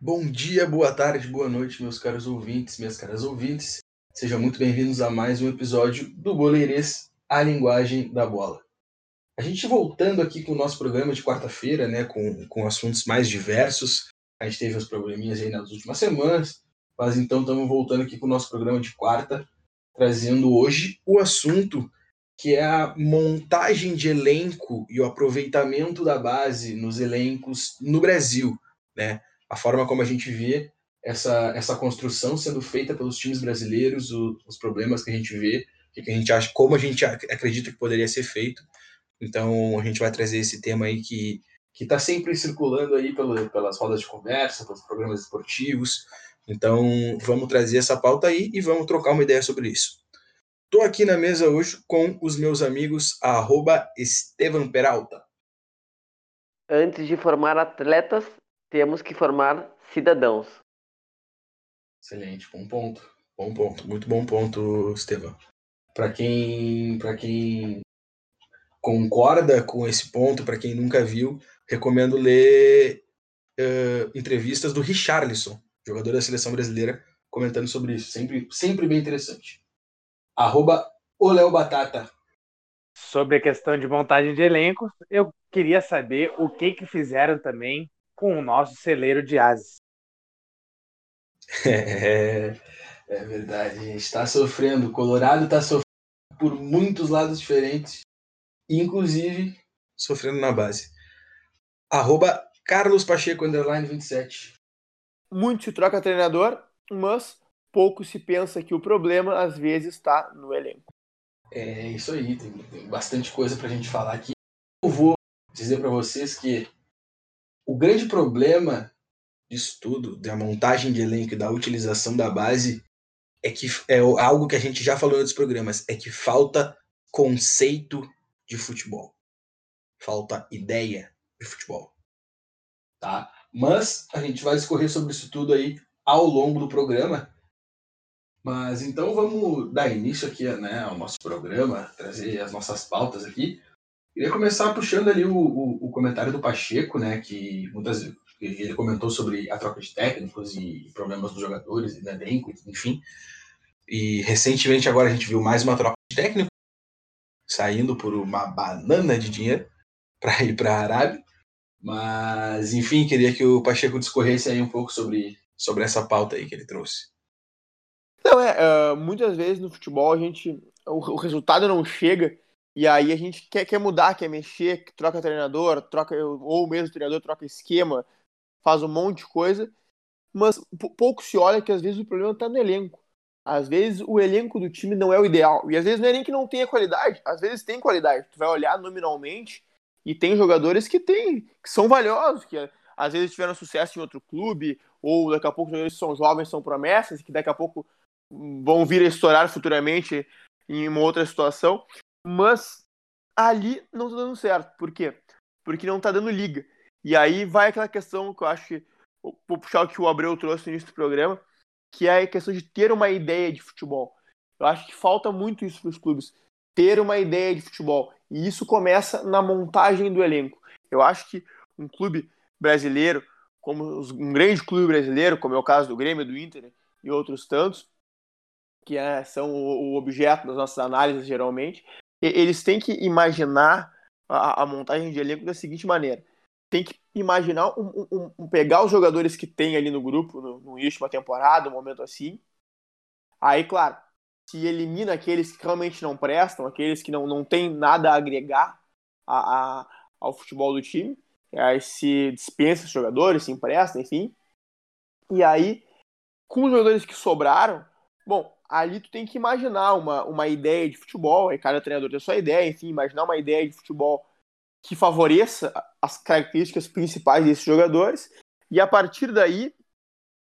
Bom dia, boa tarde, boa noite, meus caros ouvintes, minhas caras ouvintes. Sejam muito bem-vindos a mais um episódio do Boleirês, a linguagem da bola. A gente voltando aqui com o nosso programa de quarta-feira, né, com, com assuntos mais diversos. A gente teve uns probleminhas aí nas últimas semanas, mas então estamos voltando aqui com o nosso programa de quarta, trazendo hoje o assunto que é a montagem de elenco e o aproveitamento da base nos elencos no Brasil, né? a forma como a gente vê essa, essa construção sendo feita pelos times brasileiros, o, os problemas que a gente vê, que a gente acha, como a gente acredita que poderia ser feito. Então a gente vai trazer esse tema aí que que está sempre circulando aí pelo, pelas rodas de conversa, pelos programas esportivos. Então vamos trazer essa pauta aí e vamos trocar uma ideia sobre isso. Estou aqui na mesa hoje com os meus amigos arroba Estevam Peralta. Antes de formar atletas, temos que formar cidadãos. Excelente, bom ponto. Bom ponto, muito bom ponto, Estevam. Para quem, para quem concorda com esse ponto, para quem nunca viu, recomendo ler uh, entrevistas do Richarlison, jogador da seleção brasileira, comentando sobre isso. Sempre, sempre bem interessante. Arroba Batata. Sobre a questão de montagem de elenco, eu queria saber o que que fizeram também com o nosso celeiro de ases. É, é verdade, a gente está sofrendo. O Colorado está sofrendo por muitos lados diferentes, inclusive sofrendo na base. Arroba Carlos Pacheco, underline 27. Muito se troca treinador, mas pouco se pensa que o problema às vezes está no elenco. É isso aí, tem, tem bastante coisa para a gente falar aqui. Eu vou dizer para vocês que o grande problema disso tudo, da montagem de elenco e da utilização da base, é que é algo que a gente já falou em outros programas, é que falta conceito de futebol. Falta ideia de futebol. Tá? Mas a gente vai discorrer sobre isso tudo aí ao longo do programa. Mas então vamos dar início aqui né, ao nosso programa, trazer as nossas pautas aqui. Queria começar puxando ali o, o, o, comentário do Pacheco, né, que muitas ele comentou sobre a troca de técnicos e problemas dos jogadores, e elenco, enfim. E recentemente agora a gente viu mais uma troca de técnico, saindo por uma banana de dinheiro para ir para a Arábia. Mas, enfim, queria que o Pacheco discorresse aí um pouco sobre, sobre essa pauta aí que ele trouxe. Não, é, uh, muitas vezes no futebol a gente. O, o resultado não chega e aí a gente quer, quer mudar, quer mexer, troca treinador, troca ou mesmo treinador troca esquema, faz um monte de coisa, mas pouco se olha que às vezes o problema está no elenco. Às vezes o elenco do time não é o ideal. E às vezes não é nem que não tenha qualidade, às vezes tem qualidade. Tu vai olhar nominalmente e tem jogadores que tem, que são valiosos, que às vezes tiveram sucesso em outro clube, ou daqui a pouco jogadores são jovens, são promessas, que daqui a pouco vão vir a estourar futuramente em uma outra situação. Mas ali não tá dando certo. Por quê? Porque não tá dando liga. E aí vai aquela questão que eu acho que. Vou puxar o que o Abreu trouxe no início do programa, que é a questão de ter uma ideia de futebol. Eu acho que falta muito isso para os clubes. Ter uma ideia de futebol. E isso começa na montagem do elenco. Eu acho que um clube brasileiro, como um grande clube brasileiro, como é o caso do Grêmio, do Inter e outros tantos, que é, são o objeto das nossas análises geralmente, eles têm que imaginar a, a, montagem de elenco da seguinte maneira. Tem que imaginar um, um, um, pegar os jogadores que tem ali no grupo, no, no início de uma temporada, um momento assim. Aí, claro, se elimina aqueles que realmente não prestam, aqueles que não, não têm nada a agregar a, a, ao futebol do time. Aí se dispensa os jogadores, se empresta, enfim. E aí, com os jogadores que sobraram, bom, ali tu tem que imaginar uma, uma ideia de futebol, e cada treinador tem a sua ideia, enfim, imaginar uma ideia de futebol que favoreça as características principais desses jogadores, e a partir daí,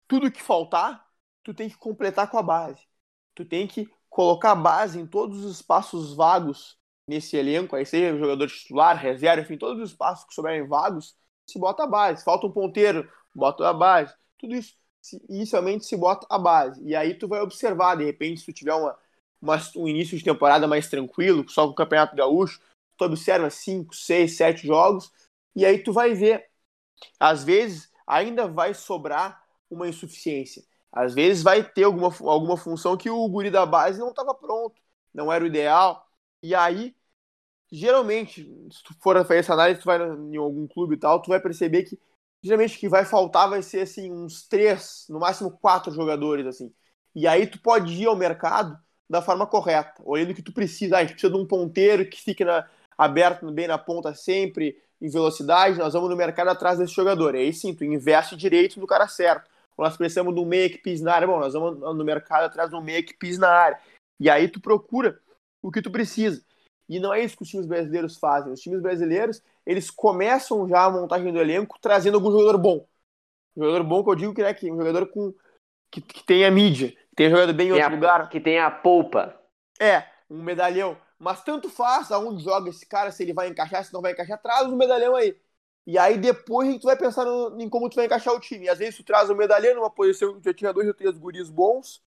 tudo que faltar, tu tem que completar com a base. Tu tem que colocar base em todos os espaços vagos nesse elenco, aí seja jogador titular, reserva, enfim, todos os espaços que souberem vagos, se bota a base. Falta um ponteiro, bota a base. Tudo isso se, inicialmente se bota a base. E aí tu vai observar, de repente, se tu tiver uma, uma, um início de temporada mais tranquilo, só com o Campeonato Gaúcho, tu observa 5, 6, 7 jogos, e aí tu vai ver. Às vezes ainda vai sobrar uma insuficiência. Às vezes vai ter alguma, alguma função que o guri da base não estava pronto, não era o ideal. E aí, geralmente, se tu for fazer essa análise, tu vai em algum clube e tal, tu vai perceber que geralmente o que vai faltar vai ser assim uns três, no máximo quatro jogadores assim. E aí tu pode ir ao mercado da forma correta, olhando o que tu precisa. Ah, a gente precisa de um ponteiro que fique na, aberto bem na ponta sempre, em velocidade, nós vamos no mercado atrás desse jogador. E aí sim, tu investe direito no cara certo. Nós precisamos de um meia que pise na área, bom, nós vamos no mercado atrás de um meia que pise na área. E aí tu procura o que tu precisa. E não é isso que os times brasileiros fazem. Os times brasileiros, eles começam já a montagem do elenco trazendo algum jogador bom. Um jogador bom que eu digo que é que um jogador com que, que tenha mídia, que tenha jogado bem em outro a, lugar. Que tenha a polpa. É, um medalhão. Mas tanto faz aonde joga esse cara, se ele vai encaixar, se não vai encaixar, traz o medalhão aí. E aí depois a gente vai pensar no, em como tu vai encaixar o time. Às vezes tu traz o medalhão numa posição que já tinha dois ou três guris bons,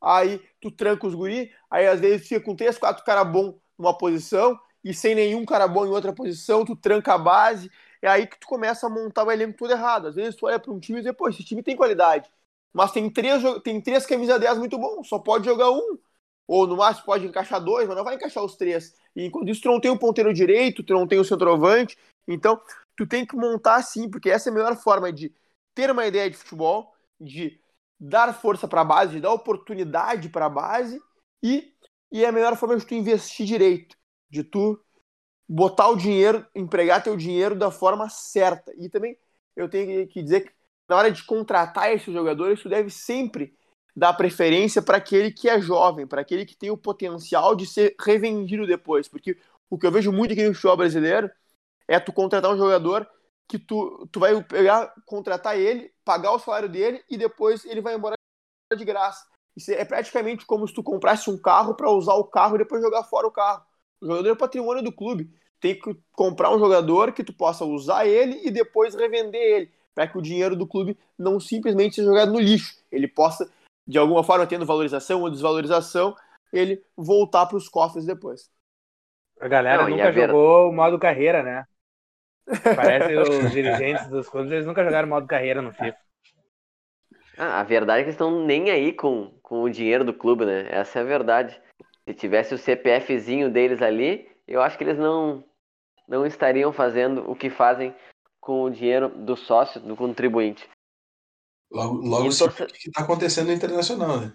aí tu tranca os guris, aí às vezes fica com três, quatro caras bons numa posição e sem nenhum cara bom em outra posição, tu tranca a base, é aí que tu começa a montar o elenco tudo errado. Às vezes tu olha para um time e diz, pô, esse time tem qualidade, mas tem três, tem três camisas 10 muito bons, só pode jogar um. Ou no máximo pode encaixar dois, mas não vai encaixar os três. E enquanto isso, tu não tem o ponteiro direito, tu não tem o centroavante. Então, tu tem que montar assim, porque essa é a melhor forma de ter uma ideia de futebol, de dar força para a base, de dar oportunidade para a base e, e é a melhor forma de tu investir direito, de tu botar o dinheiro, empregar teu dinheiro da forma certa. E também eu tenho que dizer que na hora de contratar esses jogadores, tu deve sempre dar preferência para aquele que é jovem, para aquele que tem o potencial de ser revendido depois, porque o que eu vejo muito aqui no futebol brasileiro é tu contratar um jogador que tu, tu vai pegar, contratar ele, pagar o salário dele e depois ele vai embora de graça. Isso é praticamente como se tu comprasse um carro para usar o carro e depois jogar fora o carro. O jogador é patrimônio do clube. Tem que comprar um jogador que tu possa usar ele e depois revender ele, para que o dinheiro do clube não simplesmente seja jogado no lixo. Ele possa, de alguma forma, tendo valorização ou desvalorização, ele voltar para os cofres depois. A galera não, nunca jogou o modo carreira, né? Parece os dirigentes dos clubes, eles nunca jogaram modo carreira no FIFA. Ah, a verdade é que eles estão nem aí com, com o dinheiro do clube, né? Essa é a verdade. Se tivesse o CPFzinho deles ali, eu acho que eles não, não estariam fazendo o que fazem com o dinheiro do sócio, do contribuinte. Logo, logo se... o que está acontecendo no internacional, né?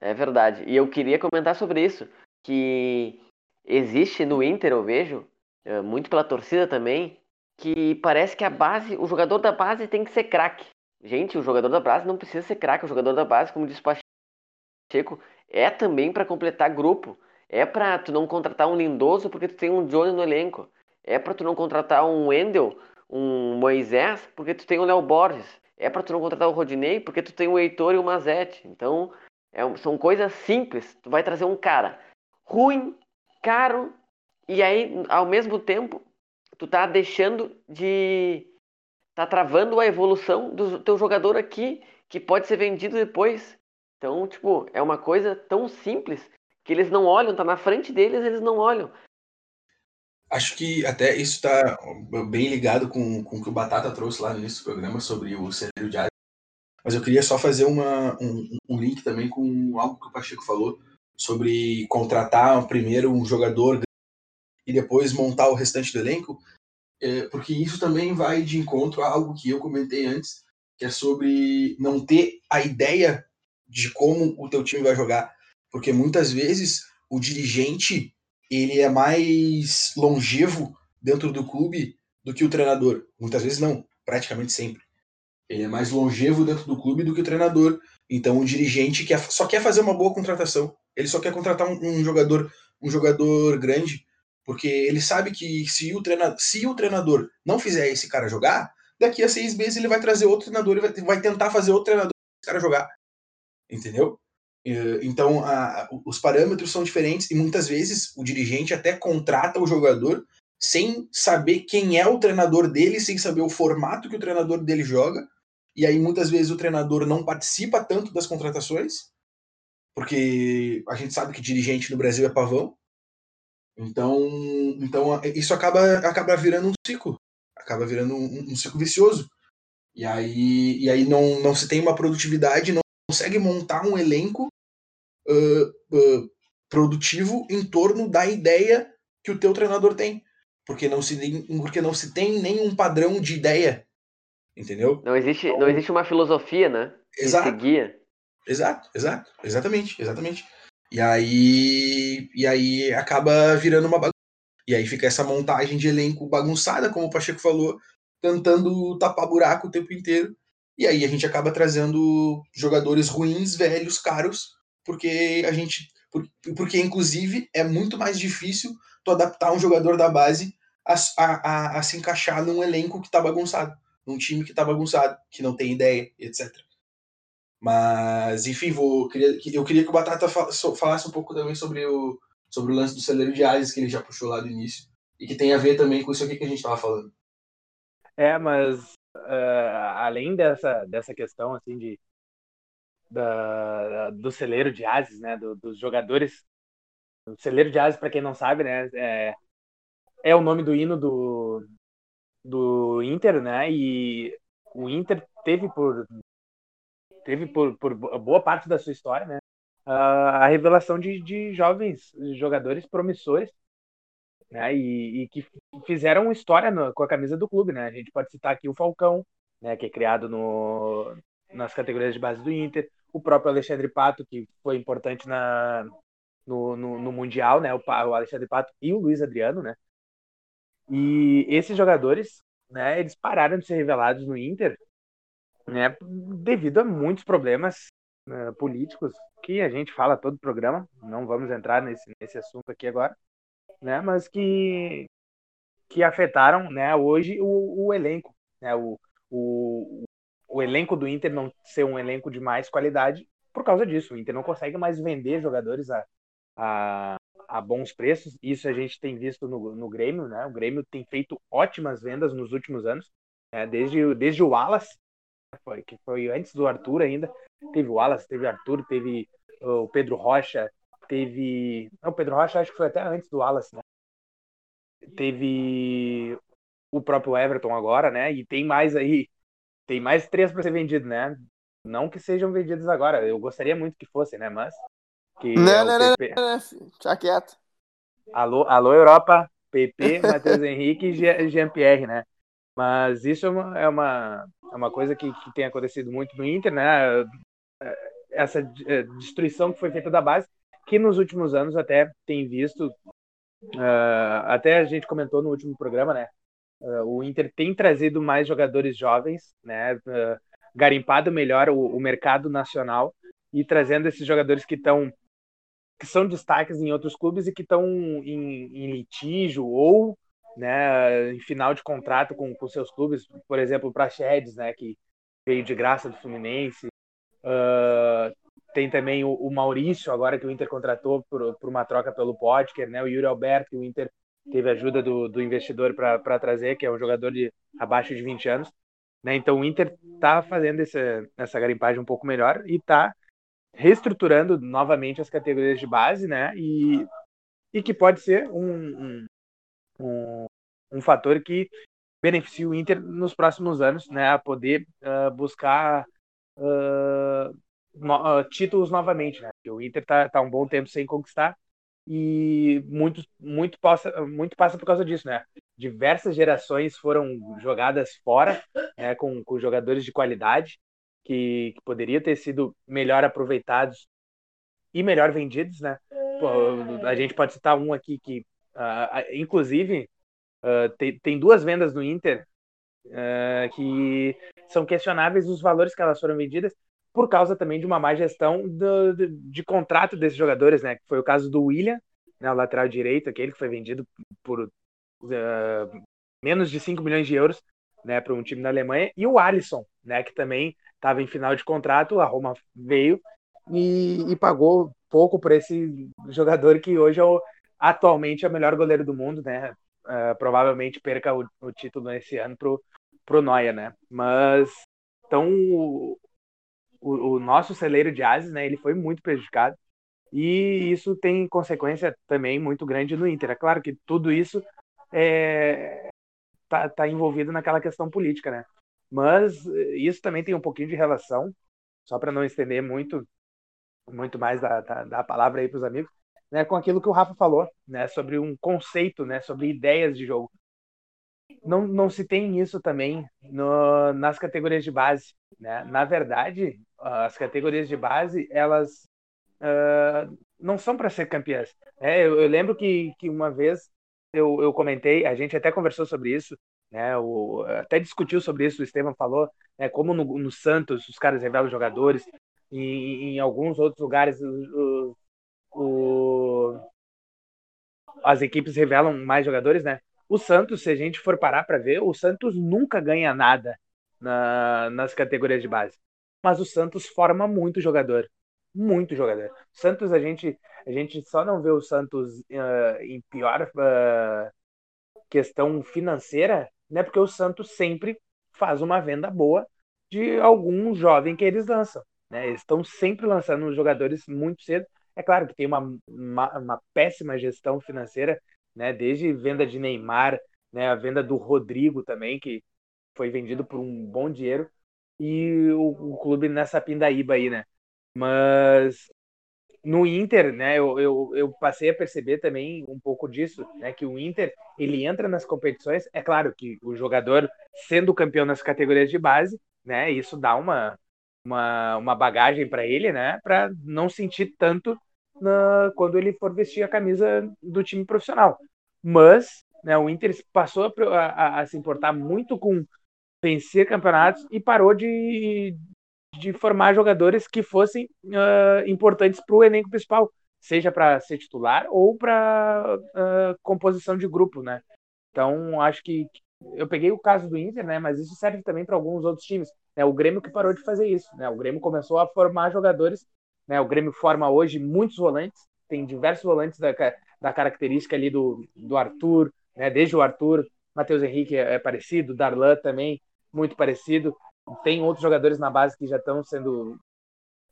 É verdade. E eu queria comentar sobre isso, que existe no Inter, eu vejo, é, muito pela torcida também, que parece que a base, o jogador da base tem que ser craque. Gente, o jogador da base não precisa ser craque. O jogador da base, como diz o Pacheco, é também para completar grupo. É para tu não contratar um Lindoso porque tu tem um Johnny no elenco. É para tu não contratar um Wendel, um Moisés porque tu tem o Léo Borges. É para tu não contratar o Rodinei porque tu tem o Heitor e o Mazete. Então, é, são coisas simples. Tu vai trazer um cara ruim, caro e aí, ao mesmo tempo, tu tá deixando de. tá travando a evolução do teu jogador aqui, que pode ser vendido depois. Então, tipo, é uma coisa tão simples que eles não olham, tá na frente deles, eles não olham. Acho que até isso está bem ligado com, com o que o Batata trouxe lá no início do programa sobre o de área. Mas eu queria só fazer uma, um, um link também com algo que o Pacheco falou sobre contratar primeiro um jogador e depois montar o restante do elenco, é, porque isso também vai de encontro a algo que eu comentei antes, que é sobre não ter a ideia de como o teu time vai jogar, porque muitas vezes o dirigente ele é mais longevo dentro do clube do que o treinador. Muitas vezes não, praticamente sempre. Ele é mais longevo dentro do clube do que o treinador. Então o dirigente quer, só quer fazer uma boa contratação. Ele só quer contratar um, um jogador, um jogador grande porque ele sabe que se o, treinador, se o treinador não fizer esse cara jogar, daqui a seis meses ele vai trazer outro treinador e vai, vai tentar fazer outro treinador esse cara jogar. Entendeu? Então, a, os parâmetros são diferentes e muitas vezes o dirigente até contrata o jogador sem saber quem é o treinador dele, sem saber o formato que o treinador dele joga, e aí muitas vezes o treinador não participa tanto das contratações, porque a gente sabe que dirigente no Brasil é pavão. Então, então isso acaba, acaba virando um ciclo, acaba virando um, um ciclo vicioso. E aí, e aí não, não se tem uma produtividade, não consegue montar um elenco uh, uh, produtivo em torno da ideia que o teu treinador tem. Porque não se, porque não se tem nenhum padrão de ideia. Entendeu? Não existe, não existe uma filosofia, né? Exato. Exato, exato. Exatamente, exatamente. E aí, e aí acaba virando uma bagunça. E aí fica essa montagem de elenco bagunçada, como o Pacheco falou, tentando tapar buraco o tempo inteiro. E aí a gente acaba trazendo jogadores ruins, velhos, caros, porque a gente. Porque, inclusive, é muito mais difícil tu adaptar um jogador da base a, a, a, se encaixar num elenco que tá bagunçado, num time que tá bagunçado, que não tem ideia, etc. Mas, enfim, vou, queria, eu queria que o Batata falasse um pouco também sobre o, sobre o lance do celeiro de Ases que ele já puxou lá do início, e que tem a ver também com isso aqui que a gente estava falando. É, mas uh, além dessa, dessa questão assim de da, do celeiro de ases, né, do, dos jogadores. O celeiro de ases, para quem não sabe, né, é, é o nome do hino do, do Inter, né, e o Inter teve por teve por, por boa parte da sua história, né, a, a revelação de, de jovens jogadores promissores, né, e, e que fizeram história no, com a camisa do clube, né. A gente pode citar aqui o Falcão, né, que é criado no, nas categorias de base do Inter, o próprio Alexandre Pato, que foi importante na, no, no, no Mundial, né? O, o, Alexandre Pato e o Luiz Adriano, né? E esses jogadores, né, eles pararam de ser revelados no Inter, né, devido a muitos problemas né, políticos que a gente fala todo o programa, não vamos entrar nesse, nesse assunto aqui agora, né, mas que que afetaram, né, hoje o, o elenco, né, o, o, o elenco do Inter não ser um elenco de mais qualidade por causa disso. O Inter não consegue mais vender jogadores a, a, a bons preços. Isso a gente tem visto no, no Grêmio, né? O Grêmio tem feito ótimas vendas nos últimos anos, né? desde, desde o Wallace, foi, que foi antes do Arthur ainda. Teve o Wallace, teve o Arthur, teve o Pedro Rocha, teve. Não, o Pedro Rocha acho que foi até antes do Wallace, né? Teve o próprio Everton agora, né? E tem mais aí tem mais três para ser vendido, né? Não que sejam vendidos agora, eu gostaria muito que fossem, né? Mas. Que não, é não, não, não, não, quieto. Alô, alô, Europa, PP, Matheus Henrique e Jean-Pierre, né? Mas isso é uma, é uma, é uma coisa que, que tem acontecido muito no Inter, né? Essa é, destruição que foi feita da base, que nos últimos anos até tem visto. Uh, até a gente comentou no último programa, né? Uh, o Inter tem trazido mais jogadores jovens, né? Uh, garimpado melhor o, o, mercado nacional e trazendo esses jogadores que estão que são destaques em outros clubes e que estão em, em, litígio ou né, em final de contrato com, com seus clubes, por exemplo, o Praxedes, né, que veio de graça do Fluminense. Uh, tem também o, o, Maurício, agora que o Inter contratou por, por uma troca pelo Potker, né, o Yuri Alberto, que o Inter teve ajuda do, do investidor para trazer, que é um jogador de abaixo de 20 anos. Né? Então o Inter está fazendo essa, essa garimpagem um pouco melhor e está reestruturando novamente as categorias de base, né? E, e que pode ser um, um, um, um fator que beneficie o Inter nos próximos anos, né? A poder uh, buscar uh, no, uh, títulos novamente, né? O Inter está tá um bom tempo sem conquistar e muito, muito, passa, muito passa por causa disso, né? Diversas gerações foram jogadas fora, né, com, com jogadores de qualidade que, que poderiam ter sido melhor aproveitados e melhor vendidos, né? A gente pode citar um aqui que, uh, inclusive, uh, tem, tem duas vendas no Inter uh, que são questionáveis os valores que elas foram vendidas, por causa também de uma má gestão do, de, de contrato desses jogadores, né? Foi o caso do William, né, o lateral direito, aquele que foi vendido por menos de 5 milhões de euros né, para um time da Alemanha, e o Alisson, né, que também estava em final de contrato, a Roma veio e, e, pagou pouco por esse jogador que hoje é o, atualmente é o melhor goleiro do mundo, né? Uh, provavelmente perca o, o título nesse ano pro, pro Neuer, né? Mas Então, o, o, o nosso celeiro de ases, né, ele foi muito prejudicado. E isso tem consequência também muito grande no Inter. É claro que tudo isso é, tá, tá envolvido naquela questão política, né? Mas isso também tem um pouquinho de relação, só para não estender muito muito mais da, da, da palavra aí para os amigos, né, com aquilo que o Rafa falou, né, sobre um conceito, né, sobre ideias de jogo. Não, não se tem isso também no, nas categorias de base. Né? Na verdade, as categorias de base, elas uh, não são para ser campeãs. É, eu, eu, lembro que, que uma vez eu, eu comentei, a gente até conversou sobre isso, né, o, até discutiu sobre isso, o Estevam falou, né, como no, no Santos os caras revelam jogadores, e em alguns outros lugares o, o, as equipes revelam mais jogadores, né? O Santos, se a gente for parar para ver, o Santos nunca ganha nada na, nas categorias de base. Mas o Santos forma muito jogador. Muito jogador. Santos, a gente, a gente só não vê o Santos uh, em pior uh, questão financeira, né? Porque o Santos sempre faz uma venda boa de algum jovem que eles lançam. Né? Eles estão sempre lançando jogadores muito cedo. É claro que tem uma, uma, uma péssima gestão financeira, né? desde venda de Neymar, né? a venda do Rodrigo também, que foi vendido por um bom dinheiro, e o, o clube nessa pindaíba aí, né? Mas no Inter, né, eu, eu, eu, passei a perceber também um pouco disso, né, que o Inter, ele entra nas competições, é claro que o jogador sendo campeão nas categorias de base, né, isso dá uma, uma, uma bagagem para ele, né, para não sentir tanto na, quando ele for vestir a camisa do time profissional. Mas, né, o Inter passou a, a, a se importar muito com vencer campeonatos e parou de, de formar jogadores que fossem uh, importantes para o elenco principal, seja para ser titular ou para uh, composição de grupo, né? Então, acho que eu peguei o caso do Inter, né? Mas isso serve também para alguns outros times. Né? O Grêmio que parou de fazer isso, né? O Grêmio começou a formar jogadores, né? O Grêmio forma hoje muitos volantes, tem diversos volantes da, da característica ali do, do Arthur, né? Desde o Arthur, Matheus Henrique é, é parecido, Darlan também muito parecido. Tem outros jogadores na base que já estão sendo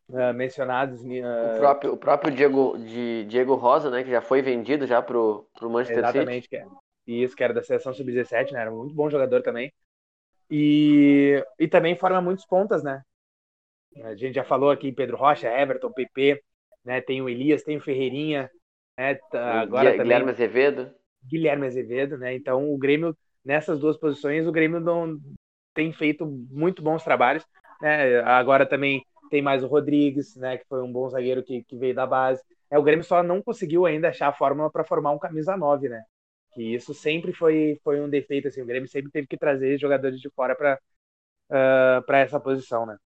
uh, mencionados. Uh... O, próprio, o próprio Diego, de, Diego Rosa, né, que já foi vendido já pro, pro Manchester Exatamente, City. Que é. Isso, que era da seleção sub-17, né? Era um muito bom jogador também. E, e também forma muitos pontas, né? A gente já falou aqui Pedro Rocha, Everton, PP, né? Tem o Elias, tem o Ferreirinha, né? Tá, agora Guilherme também, Azevedo. Guilherme Azevedo, né? Então o Grêmio nessas duas posições o Grêmio não tem feito muito bons trabalhos. Né? Agora também tem mais o Rodrigues, né? Que foi um bom zagueiro que, que veio da base. É, o Grêmio só não conseguiu ainda achar a fórmula para formar um camisa 9, né? Que isso sempre foi, foi um defeito, assim. O Grêmio sempre teve que trazer jogadores de fora para uh, para essa posição, né?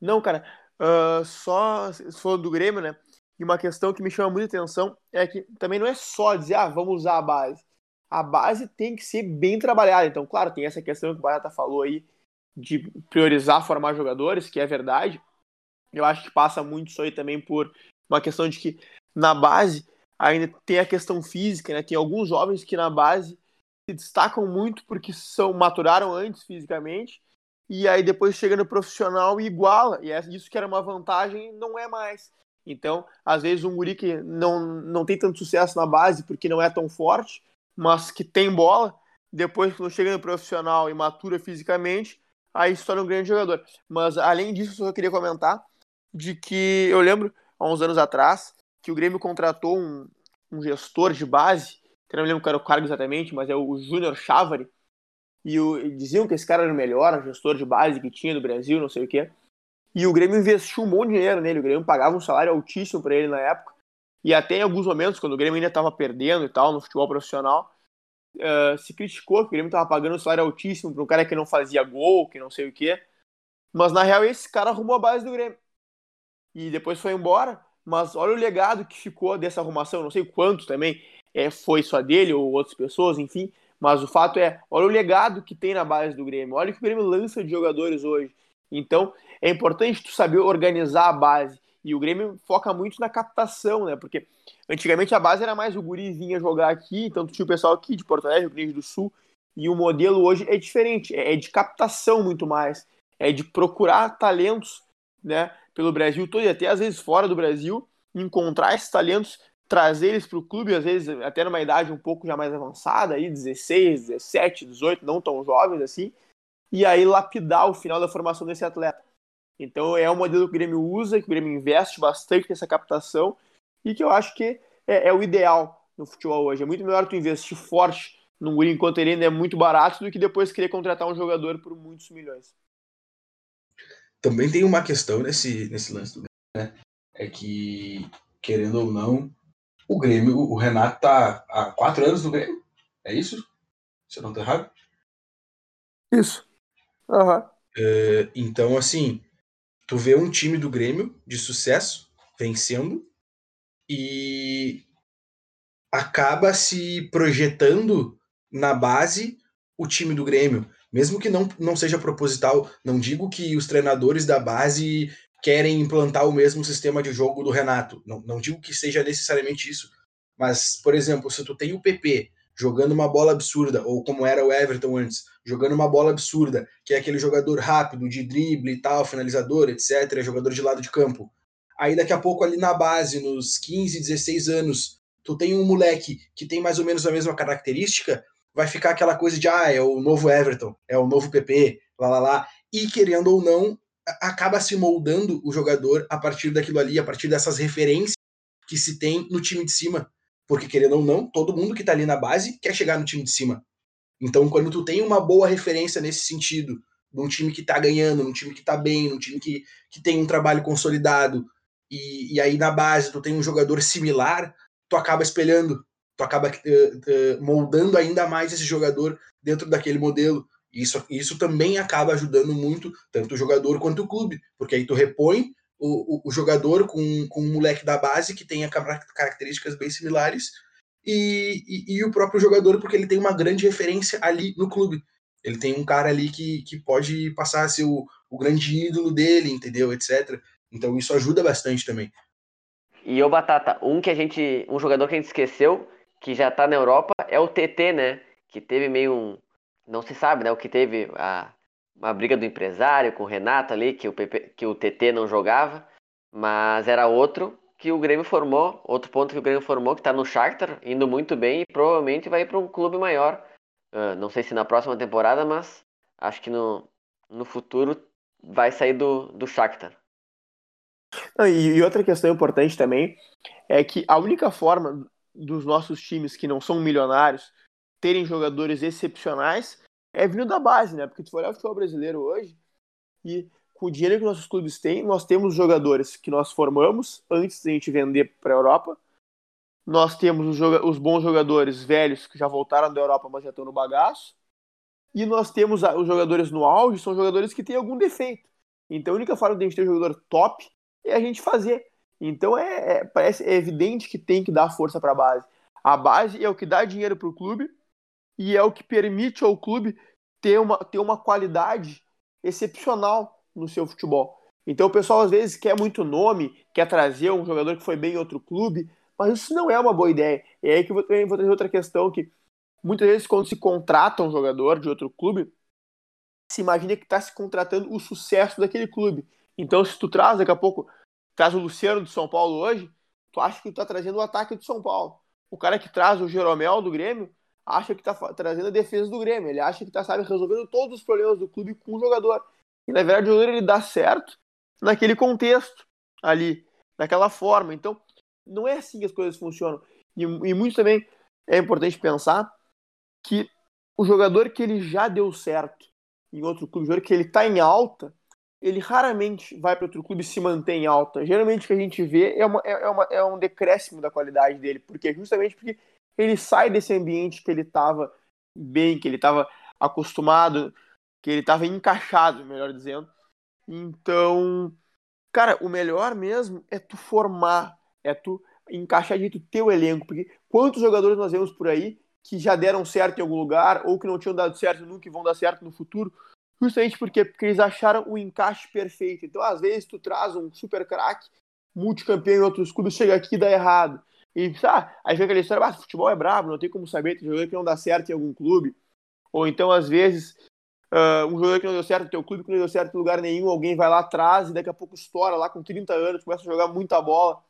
Não, cara. Uh, só for do Grêmio, né? E uma questão que me chama muita atenção é que também não é só dizer, ah, vamos usar a base a base tem que ser bem trabalhada. Então, claro, tem essa questão que o Barata falou aí de priorizar formar jogadores, que é verdade. Eu acho que passa muito isso aí também por uma questão de que na base ainda tem a questão física, né? Tem alguns jovens que na base se destacam muito porque são maturaram antes fisicamente e aí depois chega no profissional e iguala. E é isso que era uma vantagem não é mais. Então, às vezes um guri que não, não tem tanto sucesso na base porque não é tão forte, mas que tem bola, depois quando chega no profissional e matura fisicamente, aí se torna um grande jogador. Mas além disso, eu só queria comentar de que eu lembro, há uns anos atrás, que o Grêmio contratou um, um gestor de base, que não lembro qual era o cargo exatamente, mas é o Júnior Chávari, e, o, diziam que esse cara era o melhor gestor de base que tinha no Brasil, não sei o quê. E o Grêmio investiu um monte de dinheiro nele, o Grêmio pagava um salário altíssimo para ele na época, e até em alguns momentos, quando o Grêmio ainda estava perdendo e tal, no futebol profissional, uh, se criticou que o Grêmio estava pagando um salário altíssimo para um cara que não fazia gol, que não sei o quê. Mas na real, esse cara arrumou a base do Grêmio. E depois foi embora. Mas olha o legado que ficou dessa arrumação. Não sei quanto também é, foi só dele ou outras pessoas, enfim. Mas o fato é, olha o legado que tem na base do Grêmio. Olha o que o Grêmio lança de jogadores hoje. Então, é importante tu saber organizar a base. E o Grêmio foca muito na captação, né? Porque antigamente a base era mais o guri vinha jogar aqui, então tu tinha o pessoal aqui de Porto Alegre, Rio Grande do Sul, e o modelo hoje é diferente, é, é de captação muito mais. é de procurar talentos, né, pelo Brasil todo e até às vezes fora do Brasil, encontrar esses talentos, trazer eles para o clube, às vezes até numa idade um pouco já mais avançada, aí 16, 17, 18, não tão jovens assim, e aí lapidar o final da formação desse atleta. Então é um modelo que o Grêmio usa, que o Grêmio investe bastante nessa captação e que eu acho que é, é o ideal no futebol hoje. É muito melhor tu investir forte num guri enquanto ele ainda é muito barato do que depois querer contratar um jogador por muitos milhões. Também tem uma questão nesse, nesse lance do Grêmio, né? É que, querendo ou não, o Grêmio, o Renato tá há quatro anos no Grêmio. É isso? Se eu não tô errado? Isso. Uhum. Uh, então, assim, tu vê um time do Grêmio de sucesso vencendo e acaba se projetando na base o time do Grêmio, mesmo que não, não seja proposital. Não digo que os treinadores da base querem implantar o mesmo sistema de jogo do Renato. Não, não digo que seja necessariamente isso. Mas, por exemplo, se tu tem o PP jogando uma bola absurda, ou como era o Everton antes, jogando uma bola absurda, que é aquele jogador rápido, de drible e tal, finalizador, etc., jogador de lado de campo. Aí daqui a pouco ali na base, nos 15, 16 anos, tu tem um moleque que tem mais ou menos a mesma característica, vai ficar aquela coisa de, ah, é o novo Everton, é o novo PP, lá, lá, lá. E querendo ou não, acaba se moldando o jogador a partir daquilo ali, a partir dessas referências que se tem no time de cima. Porque, querendo ou não, todo mundo que tá ali na base quer chegar no time de cima. Então, quando tu tem uma boa referência nesse sentido, num time que tá ganhando, num time que tá bem, num time que, que tem um trabalho consolidado, e, e aí na base tu tem um jogador similar, tu acaba espelhando, tu acaba uh, uh, moldando ainda mais esse jogador dentro daquele modelo. Isso, isso também acaba ajudando muito, tanto o jogador quanto o clube, porque aí tu repõe o, o, o jogador com, com um moleque da base que tenha características bem similares e, e, e, o próprio jogador, porque ele tem uma grande referência ali no clube. Ele tem um cara ali que, que pode passar a ser o, o grande ídolo dele, entendeu? Etc. Então isso ajuda bastante também. E o Batata, um que a gente. Um jogador que a gente esqueceu, que já tá na Europa, é o TT, né? Que teve meio um. Não se sabe, né? O que teve a, uma briga do empresário com o Renato ali, que o, PP, que o TT não jogava, mas era outro que o Grêmio formou, outro ponto que o Grêmio formou, que está no Shakhtar, indo muito bem e provavelmente vai para um clube maior. Uh, não sei se na próxima temporada, mas acho que no, no futuro vai sair do, do Shakhtar. e, e outra questão importante também é que a única forma dos nossos times que não são milionários terem jogadores excepcionais é vindo da base, né? Porque tu for olhar o futebol brasileiro hoje e com o dinheiro que nossos clubes têm, nós temos jogadores que nós formamos antes de a gente vender para a Europa. Nós temos os, os, bons jogadores velhos que já voltaram da Europa, mas já estão no bagaço. E nós temos os jogadores no auge, são jogadores que têm algum defeito. Então a única forma de a gente ter um jogador top é a gente fazer. Então é, é parece é evidente que tem que dar força para a base. A base é o que dá dinheiro para o clube e é o que permite ao clube ter uma, ter uma qualidade excepcional no seu futebol. Então o pessoal às vezes quer muito nome, quer trazer um jogador que foi bem em outro clube, mas isso não é uma boa ideia. E é aí que eu vou, vou trazer outra questão que muitas vezes quando se contrata um jogador de outro clube, se imagina que está se contratando o sucesso daquele clube. Então se tu traz daqui a pouco, traz o Luciano do São Paulo hoje, tu acha que tu tá trazendo o ataque do São Paulo. O cara que traz o Jeromel do Grêmio, acha que está trazendo a defesa do Grêmio. Ele acha que está resolvendo todos os problemas do clube com o jogador. E na verdade o jogador ele dá certo naquele contexto ali, daquela forma. Então, não é assim que as coisas funcionam. E, e muito também é importante pensar que o jogador que ele já deu certo em outro clube, o jogador que ele está em alta, ele raramente vai para outro clube e se mantém em alta. Geralmente o que a gente vê é, uma, é, é uma, é um decréscimo da qualidade dele, porque justamente porque ele sai desse ambiente que ele estava bem, que ele estava acostumado, que ele estava encaixado, melhor dizendo. Então, cara, o melhor mesmo é tu formar, é tu encaixar de teu elenco, porque quantos jogadores nós vemos por aí que já deram certo em algum lugar ou que não tinham dado certo nunca e vão dar certo no futuro, justamente porque, porque eles acharam o encaixe perfeito. Então, às vezes, tu traz um super craque, multicampeão em outros clubes, chega aqui e dá errado. E ah, aí fica aquela história, ah, futebol é brabo, não tem como saber, tem jogador que não dá certo em algum clube. Ou então, às vezes, Uh, um jogador que não deu certo no teu clube, que não deu certo em lugar nenhum, alguém vai lá atrás e daqui a pouco estoura lá com 30 anos, começa a jogar muita bola.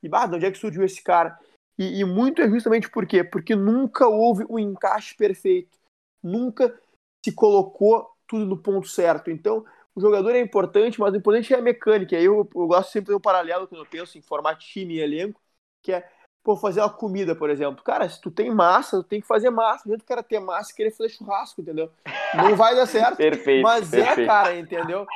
E, bah, de onde é que surgiu esse cara? E, e muito é justamente por quê? Porque nunca houve um encaixe perfeito. Nunca se colocou tudo no ponto certo. Então, o jogador é importante, mas o importante é a mecânica. Aí eu, eu gosto sempre de um paralelo quando eu penso em formar time e elenco, que é pô, fazer uma comida, por exemplo. Cara, se tu tem massa, tu tem que fazer massa. Não adianta o cara ter massa e querer fazer churrasco, entendeu? Não vai dar certo. perfeito. Mas perfeito. é, cara, entendeu?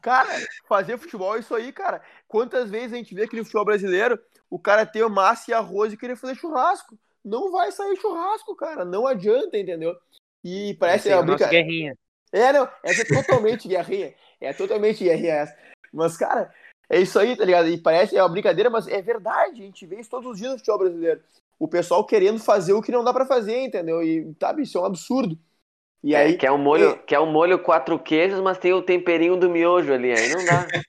Cara, fazer futebol é isso aí, cara. Quantas vezes a gente vê aquele futebol brasileiro, o cara ter massa e arroz e querer fazer churrasco? Não vai sair churrasco, cara. Não adianta, entendeu? E parece é brinca... guerrinha. É, não, essa é totalmente guerrinha. É totalmente guerrinha essa. Mas, cara, é isso aí, tá ligado? E parece é uma brincadeira, mas é verdade. A gente vê isso todos os dias no futebol brasileiro. O pessoal querendo fazer o que não dá pra fazer, entendeu? E, sabe, isso é um absurdo. E É, aí. quer um molho, quer um molho quatro queijos, mas tem o temperinho do miojo ali, aí não dá.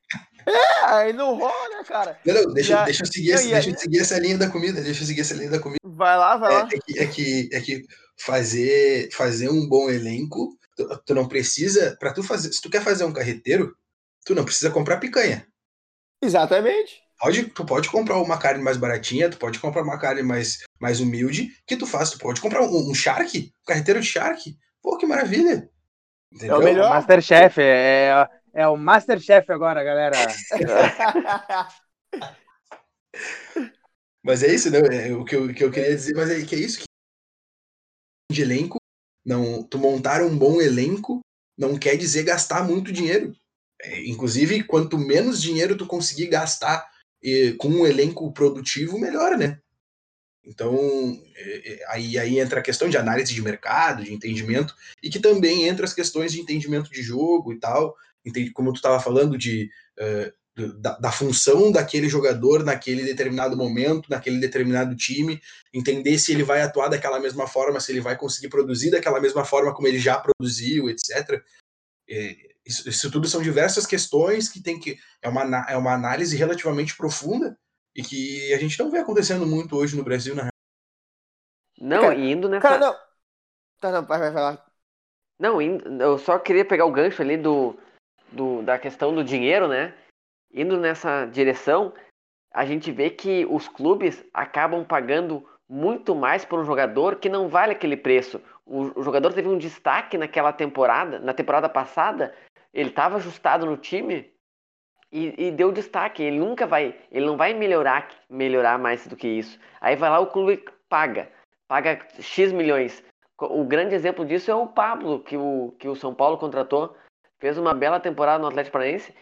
É, aí não rola, né, cara? Não, não, deixa, E a- deixa, eu seguir, não, esse- e deixa aí- eu seguir essa linha da comida. Deixa eu seguir essa linha da comida. Vai lá, vai É, lá. é que, é, que, é que fazer, fazer um bom elenco, tu, tu não precisa. para tu fazer. Se tu quer fazer um carreteiro, tu não precisa comprar picanha. Exatamente. Pode, tu pode comprar uma carne mais baratinha, tu pode comprar uma carne mais, mais humilde, que tu faz. Tu pode comprar um, um charque, um carreteiro de charque. Pô, que maravilha. Entendeu? É o melhor. Masterchef, é, é o Masterchef agora, galera. Mas é isso, né? É o que eu, que eu queria dizer, mas é que é isso que de elenco, não, tu montar um bom elenco não quer dizer gastar muito dinheiro. É, inclusive, quanto menos dinheiro tu conseguir gastar eh, com um elenco produtivo, melhor, né? Então, é, é, aí, aí entra a questão de análise de mercado, de entendimento, e que também entra as questões de entendimento de jogo e tal, entende, como tu estava falando de, da, da função daquele jogador naquele determinado momento, naquele determinado time, entender se ele vai atuar daquela mesma forma, se ele vai conseguir produzir daquela mesma forma como ele já produziu, etc. É, isso, isso tudo são diversas questões que tem que. É uma, é uma análise relativamente profunda e que a gente não vê acontecendo muito hoje no Brasil, na. Não, Cara, e indo nessa. Cara, não. Tá, não, vai, vai, vai lá. Não, indo- eu só queria pegar o gancho ali do, do, da questão do dinheiro, né? Indo nessa direção, a gente vê que os clubes acabam pagando muito mais por um jogador que não vale aquele preço. O, o jogador teve um destaque naquela temporada, na temporada passada, ele estava ajustado no time e, e deu destaque. Ele nunca vai, ele não vai melhorar, melhorar mais do que isso. Aí vai lá o clube paga, paga X milhões. O grande exemplo disso é o Pablo, que o, que o São Paulo contratou. Fez uma bela temporada no Atlético Paranaense.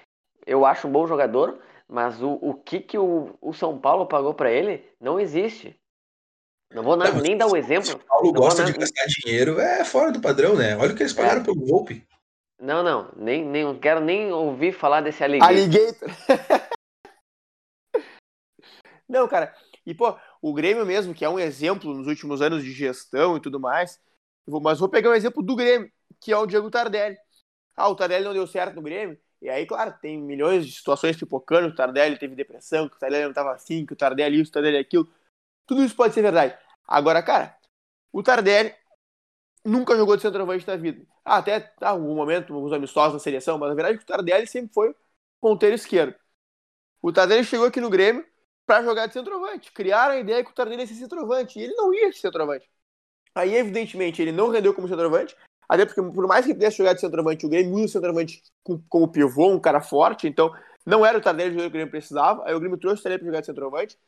Eu acho um bom jogador, mas o, o que, que o, o São Paulo pagou para ele não existe. Não vou Não, nem dar o Se exemplo. o Paulo gosta de gastar dinheiro, é fora do padrão, né? Olha o que eles pagaram pelo Volpe. Não, não, nem, nem quero nem ouvir falar desse alligator. Alligator. Não, cara. E, pô, o Grêmio mesmo, que é um exemplo nos últimos anos de gestão e tudo mais. Mas vou pegar um exemplo do Grêmio, que é o Diego Tardelli. Ah, o Tardelli não deu certo no Grêmio. E aí, claro, tem milhões de situações pipocando. O Tardelli teve depressão, que o Tardelli não tava assim, que o Tardelli isso, o Tardelli aquilo. Tudo isso pode ser verdade. Agora, cara, o Tardelli nunca jogou de centroavante na vida. Ah, até algum momento, alguns amistosos na seleção, mas na verdade o Tardelli sempre foi ponteiro esquerdo. O Tardelli chegou aqui no Grêmio para jogar de centroavante. Criaram a ideia que o Tardelli ia ser centroavante. E ele não ia ser centroavante. Aí, evidentemente, ele não rendeu como centroavante. Até porque, por mais que ele pudesse jogar de centroavante, o Grêmio usa o centroavante com- como pivô, um cara forte. Então, não era o Tardelli que o Grêmio precisava. Aí o Grêmio trouxe o Tardelli para jogar de centroavante.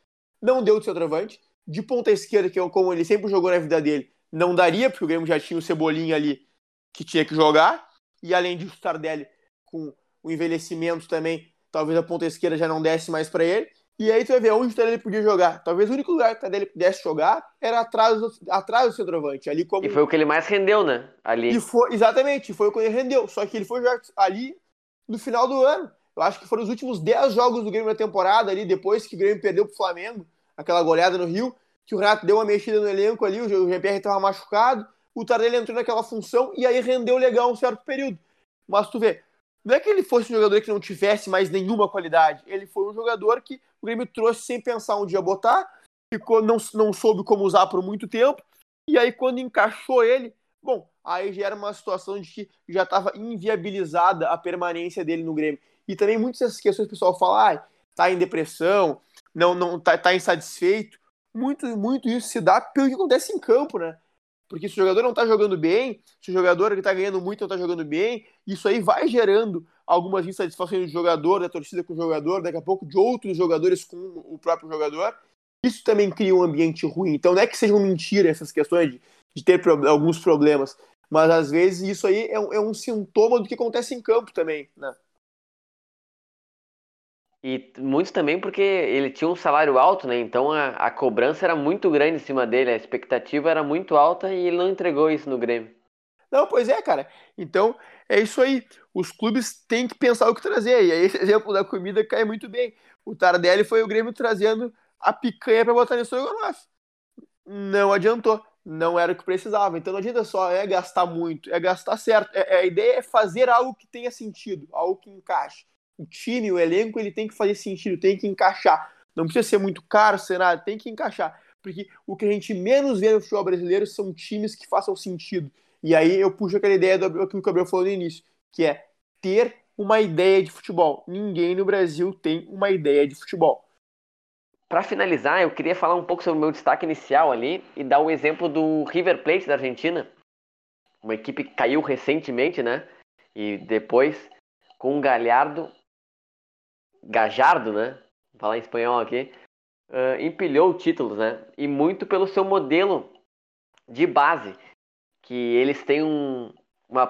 Não deu de centroavante. De ponta esquerda, que é como ele sempre jogou na vida dele, não daria, porque o Grêmio já tinha o Cebolinha ali que tinha que jogar. E além disso, o Tardelli, com o envelhecimento também, talvez a ponta esquerda já não desse mais para ele. E aí tu vai ver onde o Tardelli podia jogar. Talvez o único lugar que o Tardelli pudesse jogar era atrás do, atrás do centroavante. Ali como E foi o que ele mais rendeu, né? Ali. e foi, exatamente, foi quando ele rendeu. Só que ele foi jogar ali no final do ano. Eu acho que foram os últimos 10 jogos do Grêmio na temporada, ali, depois que o Grêmio perdeu pro Flamengo, aquela goleada no Rio, que o Renato deu uma mexida no elenco ali, o Jean-Pierre estava machucado, o Tardelli entrou naquela função e aí rendeu legal um certo período. Mas tu vê, não é que ele fosse um jogador que não tivesse mais nenhuma qualidade, ele foi um jogador que o Grêmio trouxe sem pensar onde ia botar, ficou, não, não soube como usar por muito tempo, e aí quando encaixou ele, bom, aí já era uma situação de que já estava inviabilizada a permanência dele no Grêmio. E também muitas dessas questões o pessoal fala, ah, tá em depressão, não, não tá, tá insatisfeito. Muito, muito isso se dá pelo que acontece em campo, né? Porque se o jogador não tá jogando bem, se o jogador que tá ganhando muito não tá jogando bem, isso aí vai gerando algumas insatisfações do jogador, da torcida com o jogador, daqui a pouco de outros jogadores com o próprio jogador. Isso também cria um ambiente ruim. Então não é que sejam mentira essas questões de, de ter pro, alguns problemas, mas às vezes isso aí é um, é um sintoma do que acontece em campo também, né? E muitos também porque ele tinha um salário alto, né? Então a, a cobrança era muito grande em cima dele, a expectativa era muito alta e ele não entregou isso no Grêmio. Não, pois é, cara. Então é isso aí. Os clubes têm que pensar o que trazer. E aí esse exemplo da comida cai muito bem. O Tardelli foi o Grêmio trazendo a picanha para botar no estrogonofe. Não adiantou. Não era o que precisava. Então não adianta só é gastar muito, é gastar certo. É, é, a ideia é fazer algo que tenha sentido, algo que encaixe o time, o elenco, ele tem que fazer sentido, tem que encaixar. Não precisa ser muito caro, nada, tem que encaixar. Porque o que a gente menos vê no futebol brasileiro são times que façam sentido. E aí eu puxo aquela ideia do que o Gabriel falou no início, que é ter uma ideia de futebol. Ninguém no Brasil tem uma ideia de futebol. Para finalizar, eu queria falar um pouco sobre o meu destaque inicial ali e dar o exemplo do River Plate da Argentina, uma equipe que caiu recentemente, né? E depois, com o Galhardo, Gajardo, né? Falar em espanhol aqui, uh, empilhou títulos, né? E muito pelo seu modelo de base, que eles têm um, uma,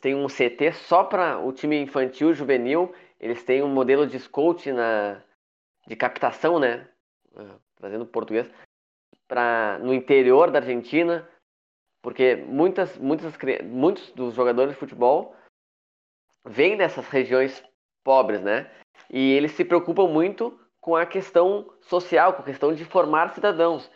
têm um CT só para o time infantil, juvenil, eles têm um modelo de scout na, de captação, né? Uh, trazendo português, pra, no interior da Argentina, porque muitas, muitas, muitos dos jogadores de futebol vêm dessas regiões pobres, né? E eles se preocupam muito com a questão social, com a questão de formar cidadãos.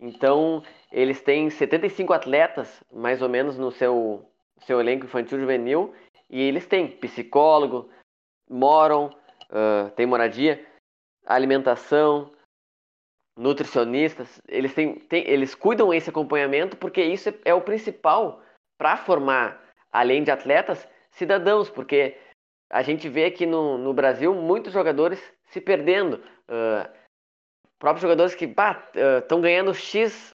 Então, eles têm 75 atletas, mais ou menos, no seu, seu elenco infantil juvenil, e eles têm psicólogo, moram, uh, tem moradia, alimentação, nutricionistas, eles, têm, têm, eles cuidam esse acompanhamento porque isso é, é o principal para formar, além de atletas, cidadãos, porque a gente vê aqui no, no Brasil muitos jogadores se perdendo. Uh, próprios jogadores que estão uh, ganhando X,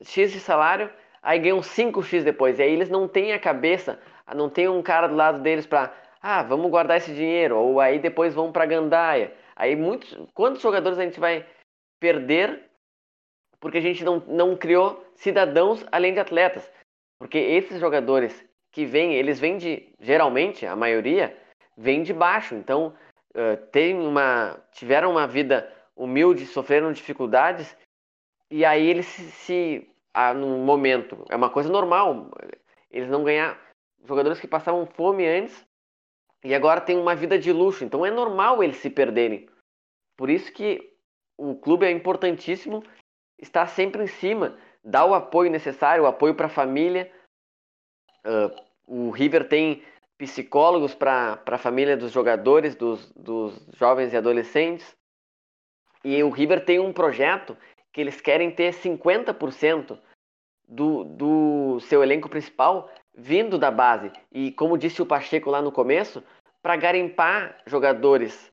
X de salário, aí ganham 5X depois. E aí eles não têm a cabeça, não tem um cara do lado deles para, ah, vamos guardar esse dinheiro, ou aí depois vão para Gandaia. Aí muitos, quantos jogadores a gente vai perder porque a gente não, não criou cidadãos além de atletas? Porque esses jogadores que vêm, eles vêm de, geralmente, a maioria, vem de baixo. Então, uh, uma, tiveram uma vida humilde, sofreram dificuldades, e aí eles se, se ah, no momento, é uma coisa normal, eles não ganhar jogadores que passavam fome antes e agora tem uma vida de luxo, então é normal eles se perderem. Por isso que o clube é importantíssimo estar sempre em cima, dar o apoio necessário, o apoio para a família. Uh, o River tem psicólogos para a família dos jogadores, dos, dos jovens e adolescentes. E o River tem um projeto que eles querem ter 50% do, do seu elenco principal vindo da base. E como disse o Pacheco lá no começo, para garimpar jogadores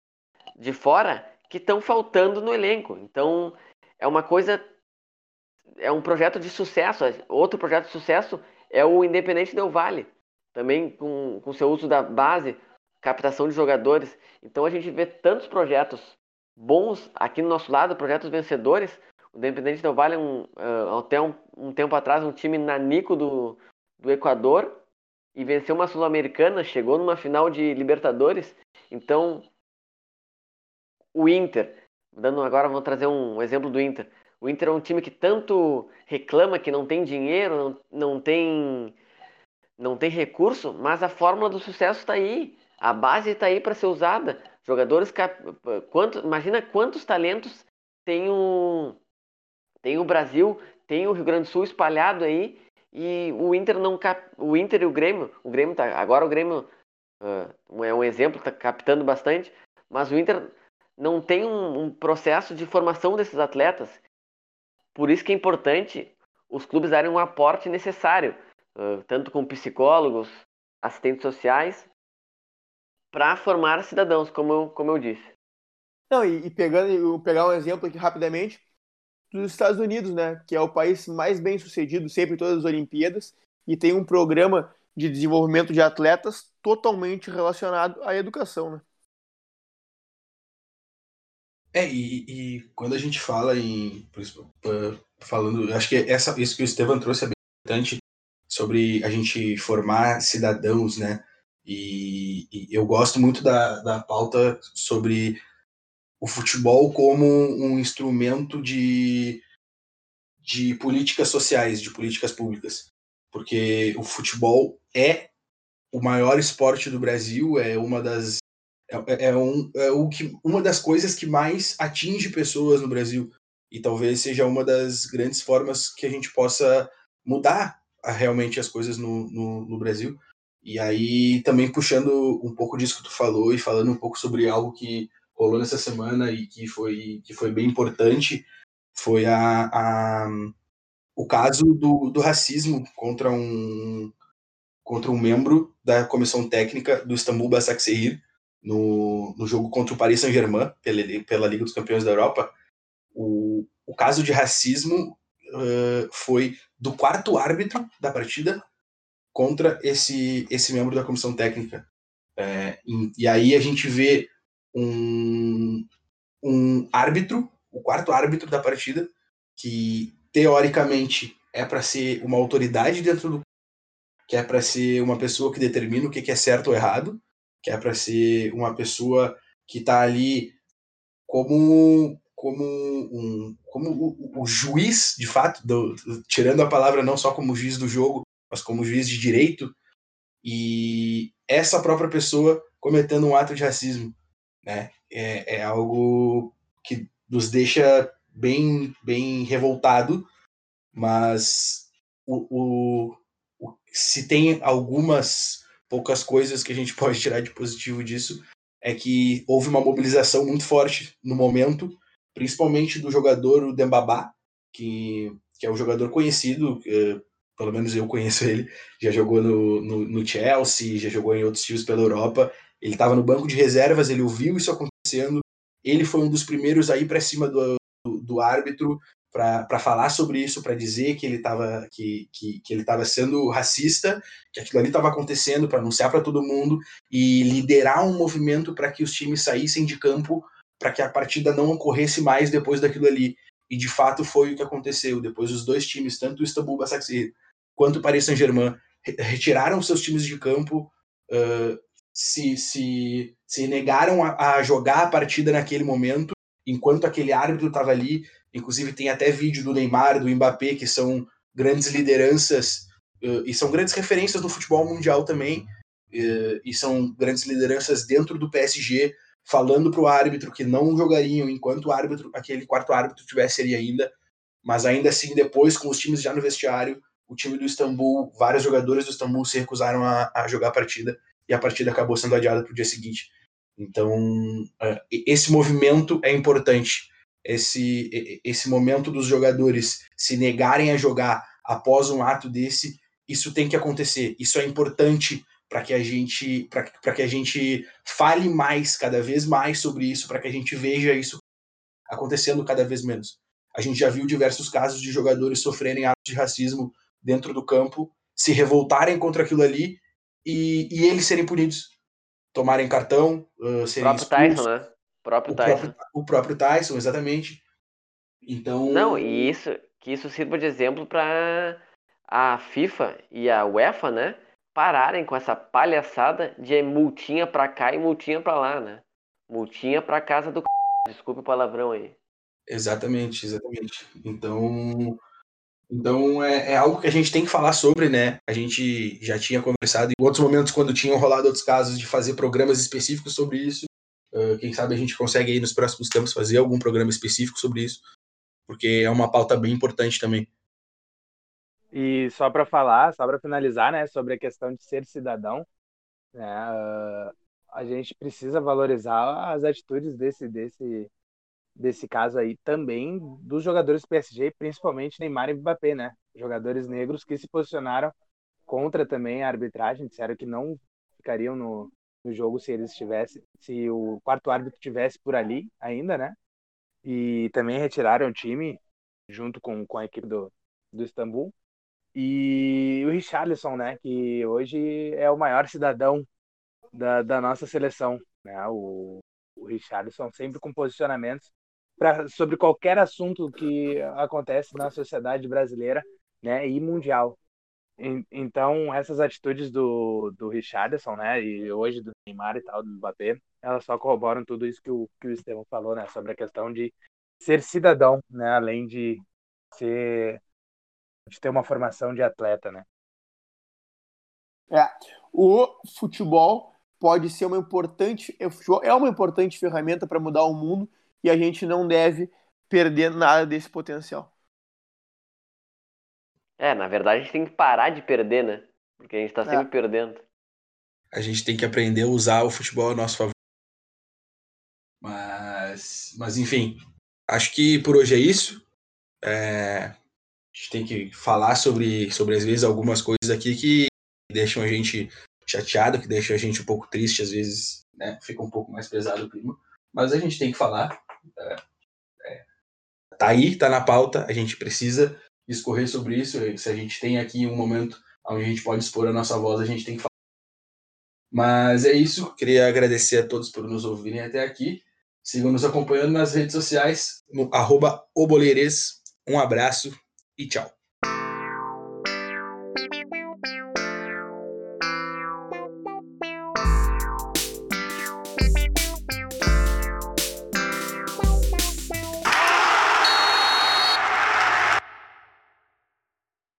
de fora que estão faltando no elenco. Então é uma coisa, é um projeto de sucesso. Outro projeto de sucesso é o Independente Del Vale também com, com seu uso da base, captação de jogadores. Então a gente vê tantos projetos bons aqui no nosso lado, projetos vencedores. O Independente Del Vale, um, uh, até um, um, tempo atrás, um time nanico do, do Equador e venceu uma Sul-Americana, chegou numa final de Libertadores. Então, o Inter, dando agora, vou trazer um exemplo do Inter. O Inter é um time que tanto reclama que não tem dinheiro, não, não tem não tem recurso, mas a fórmula do sucesso está aí. A base está aí para ser usada. Jogadores. Quanto, imagina quantos talentos tem o, tem o Brasil, tem o Rio Grande do Sul espalhado aí. E o Inter não cap, o Inter e o Grêmio, o Grêmio tá, agora o Grêmio uh, é um exemplo, está captando bastante, mas o Inter não tem um, um processo de formação desses atletas. Por isso que é importante os clubes darem um aporte necessário uh, tanto com psicólogos, assistentes sociais, para formar cidadãos, como eu, como eu disse. Não, e, e pegando, eu pegar um exemplo aqui rapidamente, dos Estados Unidos, né, que é o país mais bem sucedido sempre em todas as Olimpíadas e tem um programa de desenvolvimento de atletas totalmente relacionado à educação, né? É, e, e quando a gente fala em, falando, acho que essa, isso que o Estevam trouxe é bem importante sobre a gente formar cidadãos, né? E, e eu gosto muito da, da pauta sobre o futebol como um instrumento de, de políticas sociais, de políticas públicas. Porque o futebol é o maior esporte do Brasil, é uma das é, é, um, é o que, uma das coisas que mais atinge pessoas no Brasil. E talvez seja uma das grandes formas que a gente possa mudar realmente as coisas no, no, no Brasil. E aí, também puxando um pouco disso que tu falou e falando um pouco sobre algo que rolou nessa semana e que foi, que foi bem importante, foi a, a o caso do, do racismo contra um, contra um membro da comissão técnica do Istambul Basaksehir no, no jogo contra o Paris Saint-Germain pela, pela Liga dos Campeões da Europa. O, o caso de racismo uh, foi do quarto árbitro da partida contra esse, esse membro da comissão técnica. É, e, aí a gente vê um, um árbitro, o quarto árbitro da partida, que teoricamente é para ser uma autoridade dentro do que é para ser uma pessoa que determina o que é certo ou errado, que é para ser uma pessoa que está ali como como um como o, o juiz de fato do, tirando a palavra não só como juiz do jogo mas como juiz de direito e essa própria pessoa cometendo um ato de racismo né? É, é algo que nos deixa bem bem revoltado mas o, o, se tem algumas poucas coisas que a gente pode tirar de positivo disso é que houve uma mobilização muito forte no momento, principalmente do jogador o Dembabá, que, que é um jogador conhecido, eh, pelo menos eu conheço ele, já jogou no, no, no Chelsea, já jogou em outros times pela Europa. Ele estava no banco de reservas, ele ouviu isso acontecendo, ele foi um dos primeiros a ir para cima do, do, do árbitro para falar sobre isso, para dizer que ele estava que, que, que ele estava sendo racista, que aquilo ali estava acontecendo, para anunciar para todo mundo e liderar um movimento para que os times saíssem de campo, para que a partida não ocorresse mais depois daquilo ali. E de fato foi o que aconteceu. Depois os dois times, tanto o Istanbul Basaksehir quanto o Paris Saint-Germain, retiraram seus times de campo, uh, se, se, se negaram a, a jogar a partida naquele momento, enquanto aquele árbitro estava ali Inclusive tem até vídeo do Neymar, do Mbappé, que são grandes lideranças uh, e são grandes referências do futebol mundial também, uh, e são grandes lideranças dentro do PSG, falando para o árbitro que não jogariam enquanto o árbitro, aquele quarto árbitro tivesse ali ainda, mas ainda assim depois com os times já no vestiário, o time do Istambul, vários jogadores do Istambul se recusaram a, a jogar a partida e a partida acabou sendo adiada para o dia seguinte. Então, uh, esse movimento é importante esse, esse momento dos jogadores se negarem a jogar após um ato desse, isso tem que acontecer. Isso é importante para que a gente para que a gente fale mais cada vez mais sobre isso, para que a gente veja isso acontecendo cada vez menos. A gente já viu diversos casos de jogadores sofrerem atos de racismo dentro do campo, se revoltarem contra aquilo ali e, e eles serem punidos, tomarem cartão, uh, serem o próprio expulsos. Tyson, né? próprio o Tyson. Próprio, o próprio Tyson, exatamente. Então. Não, e isso que isso sirva de exemplo para a FIFA e a UEFA, né? Pararem com essa palhaçada de multinha para cá e multinha para lá, né? Multinha para casa do c... desculpe o palavrão aí. Exatamente, exatamente. Então, então é, é, algo que a gente tem que falar sobre, né? A gente já tinha conversado em outros momentos quando tinham rolado outros casos de fazer programas específicos sobre isso. Uh, quem sabe a gente consegue aí nos próximos tempos fazer algum programa específico sobre isso, porque é uma pauta bem importante também. E só para falar, só para finalizar, né, sobre a questão de ser cidadão, né, uh, a gente precisa valorizar as atitudes desse desse desse caso aí também dos jogadores do PSG, principalmente Neymar e Mbappé, né, jogadores negros que se posicionaram contra também a arbitragem, disseram que não ficariam no, no jogo se eles tivessem, se o quarto árbitro tivesse por ali ainda, né? E também retiraram o time junto com, com a equipe do, do Istambul. E o Richarlison, né, que hoje é o maior cidadão da, da nossa seleção, né? O, o Richarlison sempre com posicionamentos pra, sobre qualquer assunto que acontece na sociedade brasileira, né, e mundial. Então, essas atitudes do, do Richardson, né, e hoje do Neymar e tal, do Mbappé, elas só corroboram tudo isso que o, que o Estevão falou, né, sobre a questão de ser cidadão, né, além de ser de ter uma formação de atleta, né. É, o futebol pode ser uma importante, é uma importante ferramenta para mudar o mundo e a gente não deve perder nada desse potencial. É, na verdade a gente tem que parar de perder, né? Porque a gente tá sempre é. perdendo. A gente tem que aprender a usar o futebol a nosso favor. Mas, mas enfim, acho que por hoje é isso. É, a gente tem que falar sobre, sobre, às vezes, algumas coisas aqui que deixam a gente chateado, que deixam a gente um pouco triste, às vezes, né? Fica um pouco mais pesado o clima. Mas a gente tem que falar. É, é, tá aí, tá na pauta, a gente precisa discorrer sobre isso. Se a gente tem aqui um momento onde a gente pode expor a nossa voz, a gente tem que falar. Mas é isso. Queria agradecer a todos por nos ouvirem até aqui. Sigam nos acompanhando nas redes sociais, no arroba Um abraço e tchau.